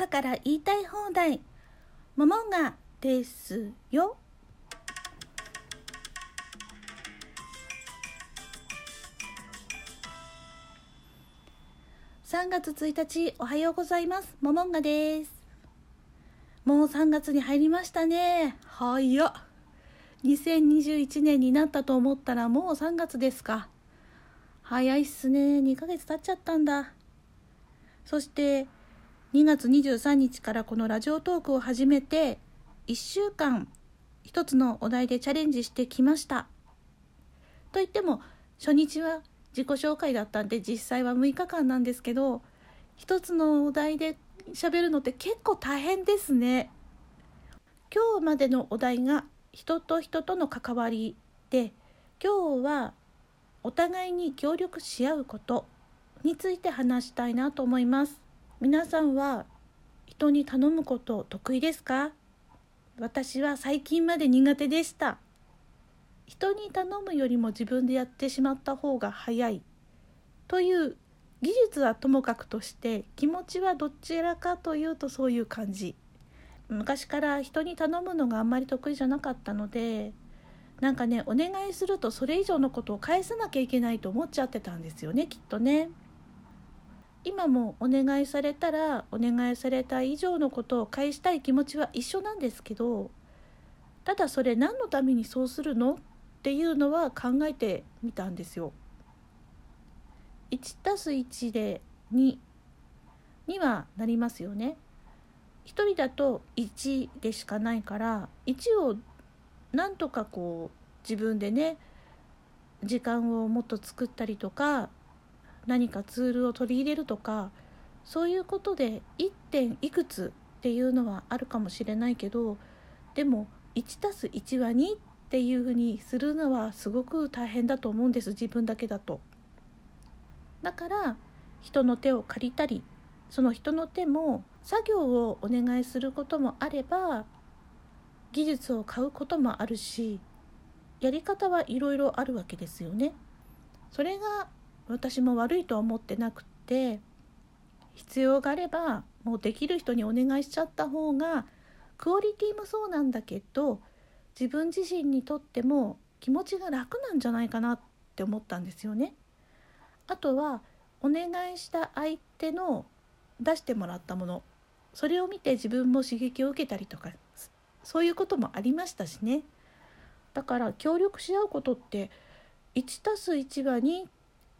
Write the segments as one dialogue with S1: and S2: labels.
S1: 朝から言いたい放題。モモンガですよ。3月1日おはようございます。モモンガです。もう3月に入りましたね。早っ。2021年になったと思ったらもう3月ですか。早いっすね。2ヶ月経っちゃったんだ。そして2月23日からこのラジオトークを始めて1週間一つのお題でチャレンジしてきました。といっても初日は自己紹介だったんで実際は6日間なんですけど一つのお題で喋るのって結構大変ですね。今日までのお題が人と人との関わりで今日はお互いに協力し合うことについて話したいなと思います。皆さんは人に頼むこと得意ですか？私は最近まで苦手でした。人に頼むよりも自分でやってしまった方が早い。という技術はともかくとして気持ちはどちらかというとそういう感じ。昔から人に頼むのがあんまり得意じゃなかったのでなんかねお願いするとそれ以上のことを返さなきゃいけないと思っちゃってたんですよねきっとね。今もお願いされたらお願いされた以上のことを返したい気持ちは一緒なんですけどただそれ何のためにそうするのっていうのは考えてみたんですよ。1たす1で2にはなりますよね。1人だと1でしかないから1をなんとかこう自分でね時間をもっと作ったりとか何かツールを取り入れるとかそういうことで1点いくつっていうのはあるかもしれないけどでも 1+1 は2っていうふうにするのはすごく大変だと思うんです自分だけだと。だから人の手を借りたりその人の手も作業をお願いすることもあれば技術を買うこともあるしやり方はいろいろあるわけですよね。それが私も悪いとは思ってなくて必要があればもうできる人にお願いしちゃった方がクオリティもそうなんだけど自分自身にとっても気持ちが楽なんじゃないかなって思ったんですよね。あとはお願いした相手の出してもらったものそれを見て自分も刺激を受けたりとかそういうこともありましたしねだから協力し合うことって1たす1は2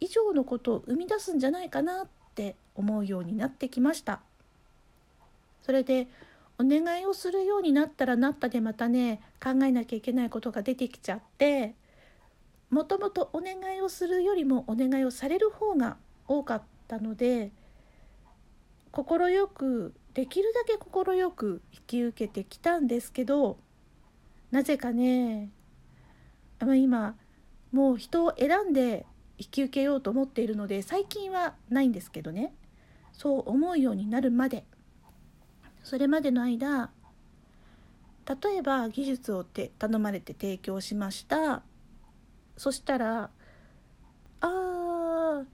S1: 以上のことを生み出すんじゃないかなって思うようになってきました。それでお願いをするようになったらなったでまたね考えなきゃいけないことが出てきちゃってもともとお願いをするよりもお願いをされる方が多かったので快くできるだけ快く引き受けてきたんですけどなぜかね今もう人を選んで引き受けようと思っているので最近はないんですけどねそう思うようになるまでそれまでの間例えば技術をて頼まれて提供しましたそしたら「あー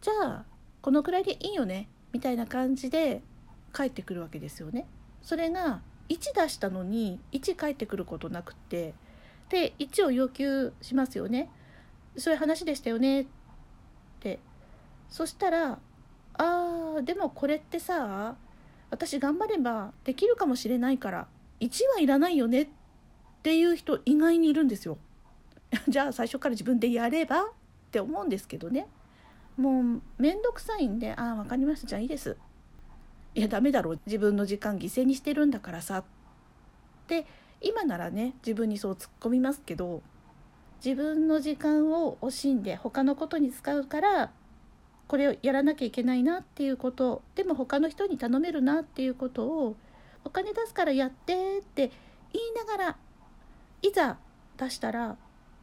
S1: じゃあこのくらいでいいよね」みたいな感じで返ってくるわけですよね。それが1出したのに1返ってくることなくってで1を要求しますよね。そういう話でしたよねって。そしたら「あーでもこれってさ私頑張ればできるかもしれないから1はいらないよね」っていう人意外にいるんですよ。じゃあ最初から自分でやればって思うんですけどね。もう面倒くさいんで「ああ分かりました。じゃあいいです」いやダメだろ自分の時間犠牲にしてるんだからさって今ならね自分にそう突っ込みますけど自分の時間を惜しんで他のことに使うからこれをやらなきゃいけないなっていうことでも他の人に頼めるなっていうことをお金出すからやってって言いながらいざ出したら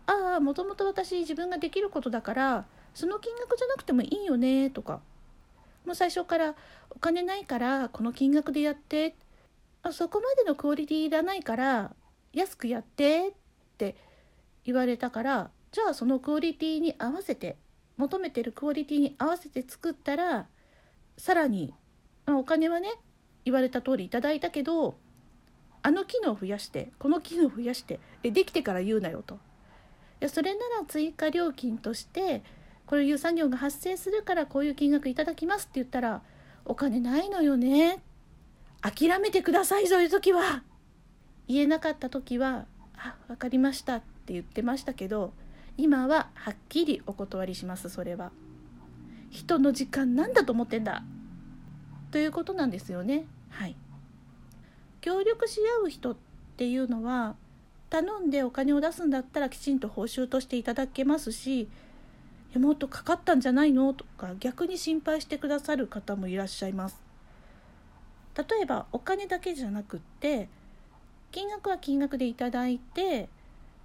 S1: ああもともと私自分ができることだからその金額じゃなくてもいいよねとかもう最初からお金ないからこの金額でやってあそこまでのクオリティいらないから安くやってって言われたからじゃあそのクオリティに合わせて求めてるクオリティに合わせて作ったらさらにまあ、お金はね言われた通りいただいたけどあの機能を増やしてこの機能を増やしてでできてから言うなよと。いやそれなら追加料金としてこういう作業が発生するからこういう金額いただきますって言ったらお金ないのよね。諦めてくださいそういう時は。言えなかった時は「あ分かりました」って言ってましたけど今ははっきりお断りしますそれは。人の時間なんだと思ってんだということなんですよね。はい。協力し合う人っていうのは頼んでお金を出すんだったらきちんと報酬としていただけますしもっとかかったんじゃないの？とか逆に心配してくださる方もいらっしゃいます。例えばお金だけじゃなくって金額は金額でいただいて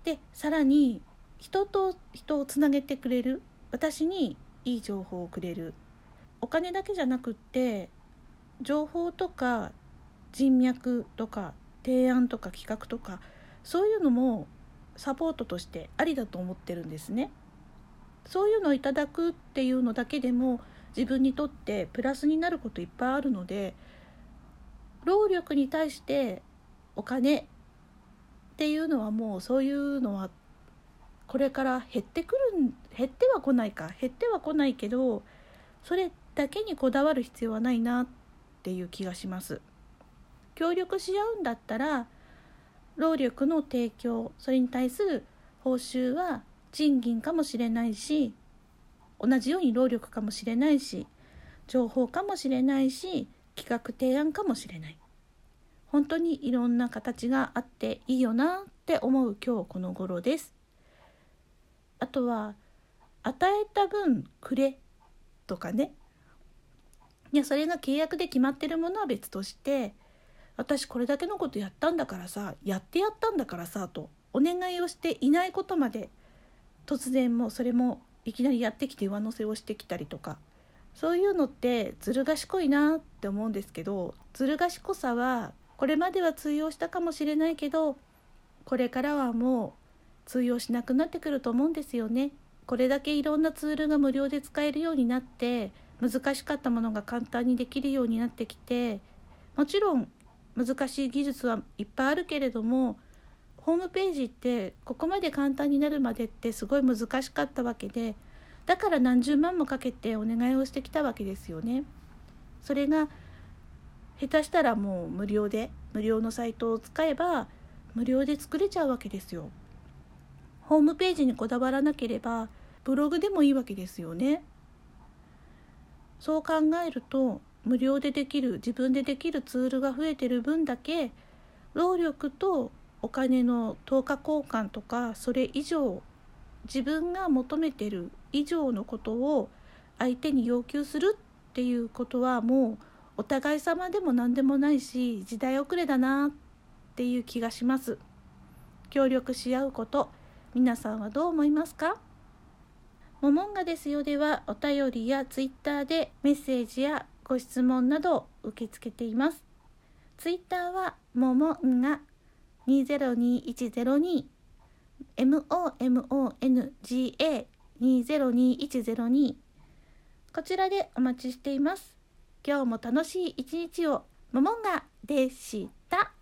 S1: でさらに人と人をつなげてくれる私にいい情報をくれるお金だけじゃなくって情報とか人脈とか提案とか企画とかそういうのもサポートとしてありだと思ってるんですね。そういうのをいただくっていうのだけでも自分にとってプラスになることいっぱいあるので労力に対してお金っていうのはもうそういうのはこれから減ってくる減ってはこないか減ってはこないけどそれだけにこだわる必要はないなっていう気がします。協力し合うんだったら労力の提供それに対する報酬は賃金かもしれないし同じように労力かもしれないし情報かもしれないし企画提案かもしれない本当にいろんな形があっていいよなって思う今日この頃です。あとは与えた分くれとかね。いやそれが契約で決まってるものは別として私これだけのことやったんだからさやってやったんだからさとお願いをしていないことまで突然もそれもいきなりやってきて上乗せをしてきたりとかそういうのってずる賢いなって思うんですけどずる賢さはこれまでは通用したかもしれないけどこれからはもう通用しなくなってくると思うんですよね。これだけいろんなツールが無料で使えるようになって難しかったものが簡単にできるようになってきてもちろん難しい技術はいっぱいあるけれどもホームページってここまで簡単になるまでってすごい難しかったわけでだから何十万もかけてお願いをしてきたわけですよね。それが下手したらもう無料で無料のサイトを使えば無料で作れちゃうわけですよ。ホームページにこだわらなければブログでもいいわけですよね。そう考えると無料でできる自分でできるツールが増えてる分だけ労力とお金の等価交換とかそれ以上自分が求めてる以上のことを相手に要求するっていうことはもうお互い様でも何でもないし時代遅れだなっていう気がします協力し合うこと皆さんはどう思いますか？モモンガですよではお便りやツイッターでメッセージやご質問など受け付けています。ツイッターはももんが202102 MOMONGA202102 こちらでお待ちしています。今日も楽しい一日をももんがでした。